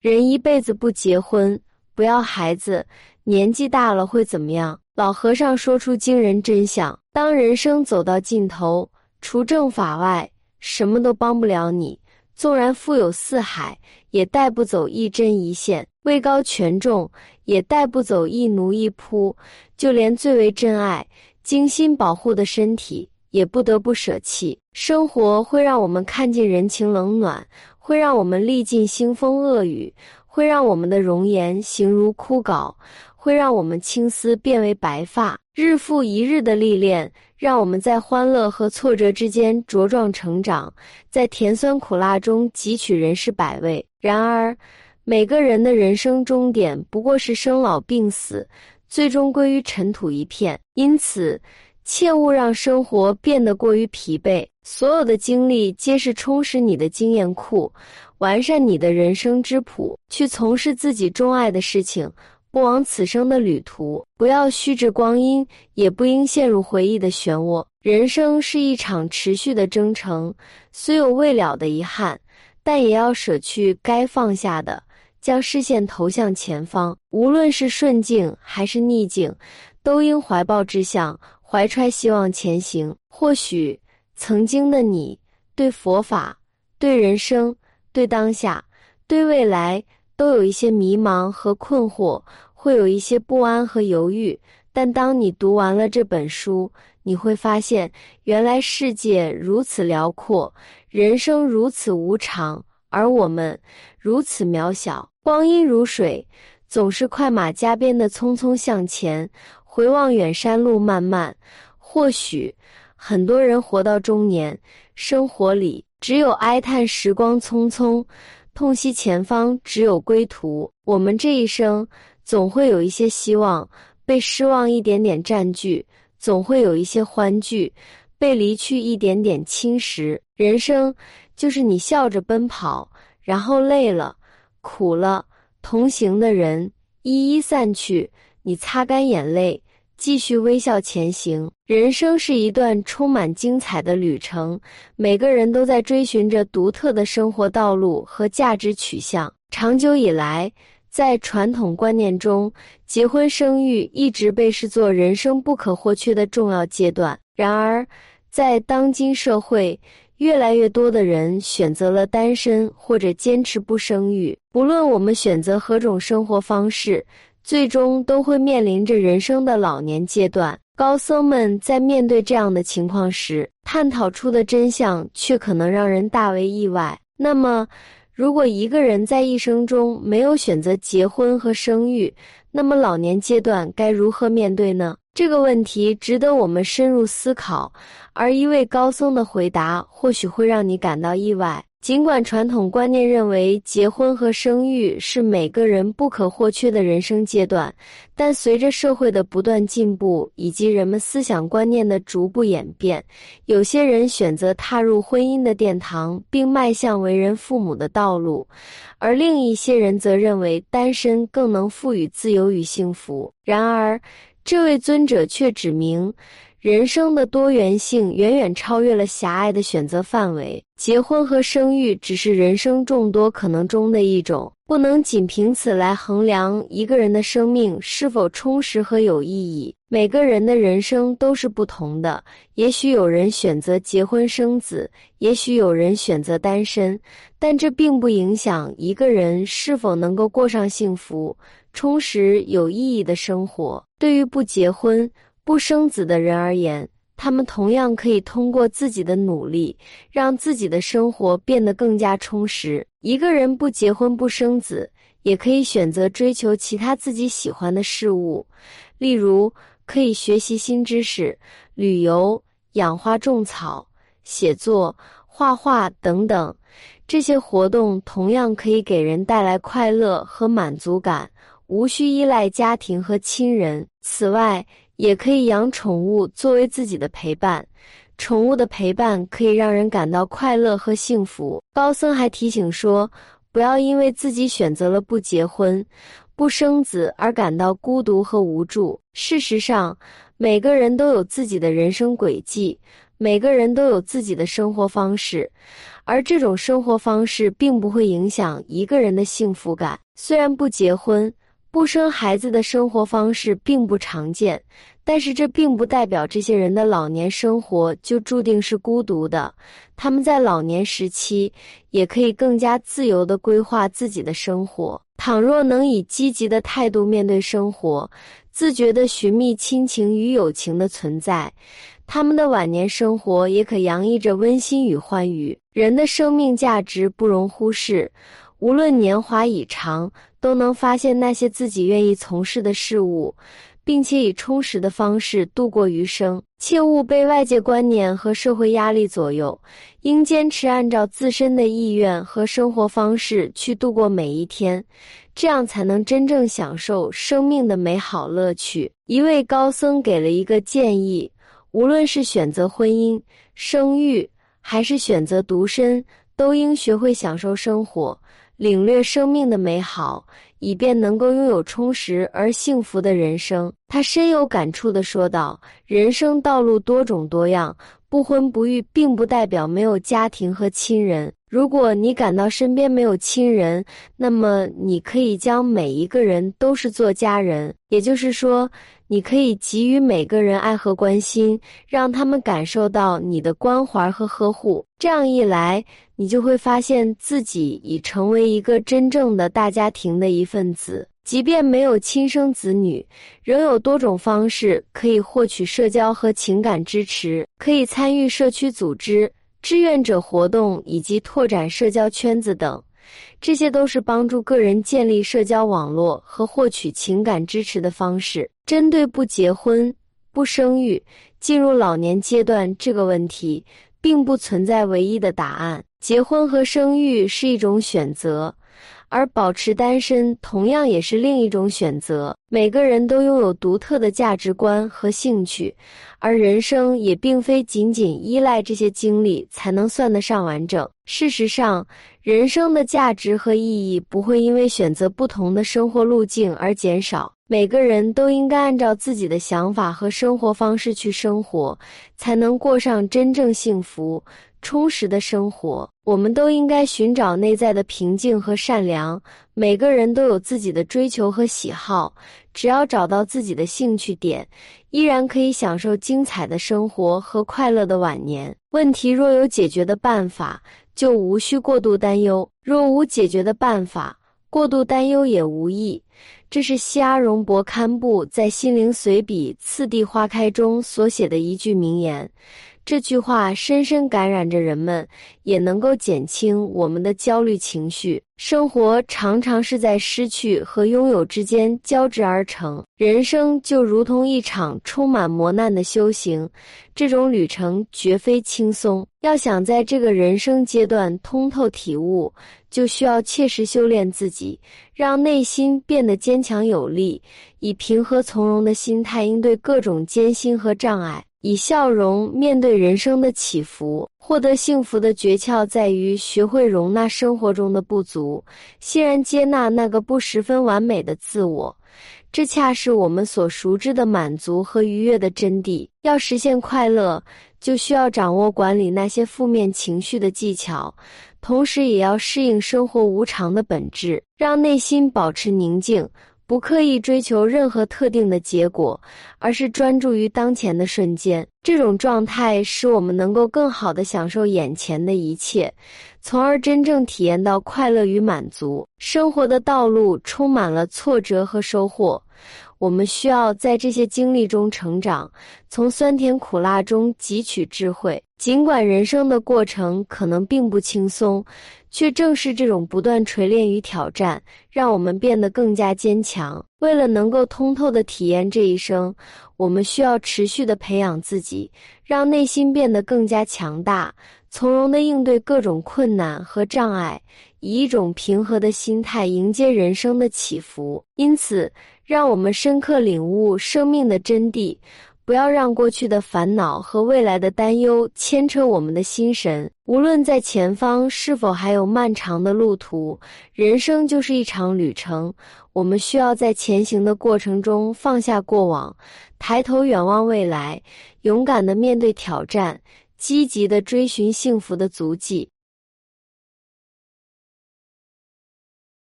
人一辈子不结婚，不要孩子，年纪大了会怎么样？老和尚说出惊人真相：当人生走到尽头，除正法外，什么都帮不了你。纵然富有四海，也带不走一针一线；位高权重，也带不走一奴一仆。就连最为珍爱、精心保护的身体，也不得不舍弃。生活会让我们看尽人情冷暖，会让我们历尽腥风恶雨，会让我们的容颜形如枯槁，会让我们青丝变为白发。日复一日的历练。让我们在欢乐和挫折之间茁壮成长，在甜酸苦辣中汲取人世百味。然而，每个人的人生终点不过是生老病死，最终归于尘土一片。因此，切勿让生活变得过于疲惫。所有的经历皆是充实你的经验库，完善你的人生之谱，去从事自己钟爱的事情。不枉此生的旅途，不要虚掷光阴，也不应陷入回忆的漩涡。人生是一场持续的征程，虽有未了的遗憾，但也要舍去该放下的，将视线投向前方。无论是顺境还是逆境，都应怀抱志向，怀揣希望前行。或许曾经的你，对佛法、对人生、对当下、对未来。都有一些迷茫和困惑，会有一些不安和犹豫。但当你读完了这本书，你会发现，原来世界如此辽阔，人生如此无常，而我们如此渺小。光阴如水，总是快马加鞭的匆匆向前。回望远山路漫漫，或许很多人活到中年，生活里只有哀叹时光匆匆。痛惜前方只有归途。我们这一生总会有一些希望被失望一点点占据，总会有一些欢聚被离去一点点侵蚀。人生就是你笑着奔跑，然后累了、苦了，同行的人一一散去，你擦干眼泪。继续微笑前行。人生是一段充满精彩的旅程，每个人都在追寻着独特的生活道路和价值取向。长久以来，在传统观念中，结婚生育一直被视作人生不可或缺的重要阶段。然而，在当今社会，越来越多的人选择了单身或者坚持不生育。不论我们选择何种生活方式。最终都会面临着人生的老年阶段。高僧们在面对这样的情况时，探讨出的真相却可能让人大为意外。那么，如果一个人在一生中没有选择结婚和生育，那么老年阶段该如何面对呢？这个问题值得我们深入思考。而一位高僧的回答或许会让你感到意外。尽管传统观念认为结婚和生育是每个人不可或缺的人生阶段，但随着社会的不断进步以及人们思想观念的逐步演变，有些人选择踏入婚姻的殿堂，并迈向为人父母的道路，而另一些人则认为单身更能赋予自由与幸福。然而，这位尊者却指明。人生的多元性远远超越了狭隘的选择范围，结婚和生育只是人生众多可能中的一种，不能仅凭此来衡量一个人的生命是否充实和有意义。每个人的人生都是不同的，也许有人选择结婚生子，也许有人选择单身，但这并不影响一个人是否能够过上幸福、充实、有意义的生活。对于不结婚，不生子的人而言，他们同样可以通过自己的努力，让自己的生活变得更加充实。一个人不结婚不生子，也可以选择追求其他自己喜欢的事物，例如可以学习新知识、旅游、养花种草、写作、画画等等。这些活动同样可以给人带来快乐和满足感，无需依赖家庭和亲人。此外，也可以养宠物作为自己的陪伴，宠物的陪伴可以让人感到快乐和幸福。高僧还提醒说，不要因为自己选择了不结婚、不生子而感到孤独和无助。事实上，每个人都有自己的人生轨迹，每个人都有自己的生活方式，而这种生活方式并不会影响一个人的幸福感。虽然不结婚、不生孩子的生活方式并不常见，但是这并不代表这些人的老年生活就注定是孤独的。他们在老年时期也可以更加自由地规划自己的生活。倘若能以积极的态度面对生活，自觉地寻觅亲情与友情的存在。他们的晚年生活也可洋溢着温馨与欢愉。人的生命价值不容忽视，无论年华已长，都能发现那些自己愿意从事的事物，并且以充实的方式度过余生。切勿被外界观念和社会压力左右，应坚持按照自身的意愿和生活方式去度过每一天，这样才能真正享受生命的美好乐趣。一位高僧给了一个建议。无论是选择婚姻、生育，还是选择独身，都应学会享受生活，领略生命的美好，以便能够拥有充实而幸福的人生。他深有感触地说道：“人生道路多种多样，不婚不育并不代表没有家庭和亲人。如果你感到身边没有亲人，那么你可以将每一个人都是做家人，也就是说。”你可以给予每个人爱和关心，让他们感受到你的关怀和呵护。这样一来，你就会发现自己已成为一个真正的大家庭的一份子。即便没有亲生子女，仍有多种方式可以获取社交和情感支持，可以参与社区组织、志愿者活动以及拓展社交圈子等。这些都是帮助个人建立社交网络和获取情感支持的方式。针对不结婚、不生育、进入老年阶段这个问题，并不存在唯一的答案。结婚和生育是一种选择。而保持单身同样也是另一种选择。每个人都拥有独特的价值观和兴趣，而人生也并非仅仅依赖这些经历才能算得上完整。事实上，人生的价值和意义不会因为选择不同的生活路径而减少。每个人都应该按照自己的想法和生活方式去生活，才能过上真正幸福。充实的生活，我们都应该寻找内在的平静和善良。每个人都有自己的追求和喜好，只要找到自己的兴趣点，依然可以享受精彩的生活和快乐的晚年。问题若有解决的办法，就无需过度担忧；若无解决的办法，过度担忧也无益。这是西阿荣博堪布在《心灵随笔·次第花开》中所写的一句名言。这句话深深感染着人们，也能够减轻我们的焦虑情绪。生活常常是在失去和拥有之间交织而成，人生就如同一场充满磨难的修行，这种旅程绝非轻松。要想在这个人生阶段通透体悟，就需要切实修炼自己，让内心变得坚强有力，以平和从容的心态应对各种艰辛和障碍。以笑容面对人生的起伏，获得幸福的诀窍在于学会容纳生活中的不足，欣然接纳那个不十分完美的自我。这恰是我们所熟知的满足和愉悦的真谛。要实现快乐，就需要掌握管理那些负面情绪的技巧，同时也要适应生活无常的本质，让内心保持宁静。不刻意追求任何特定的结果，而是专注于当前的瞬间。这种状态使我们能够更好地享受眼前的一切，从而真正体验到快乐与满足。生活的道路充满了挫折和收获。我们需要在这些经历中成长，从酸甜苦辣中汲取智慧。尽管人生的过程可能并不轻松，却正是这种不断锤炼与挑战，让我们变得更加坚强。为了能够通透的体验这一生，我们需要持续的培养自己，让内心变得更加强大，从容的应对各种困难和障碍，以一种平和的心态迎接人生的起伏。因此。让我们深刻领悟生命的真谛，不要让过去的烦恼和未来的担忧牵扯我们的心神。无论在前方是否还有漫长的路途，人生就是一场旅程。我们需要在前行的过程中放下过往，抬头远望未来，勇敢的面对挑战。积极的追寻幸福的足迹。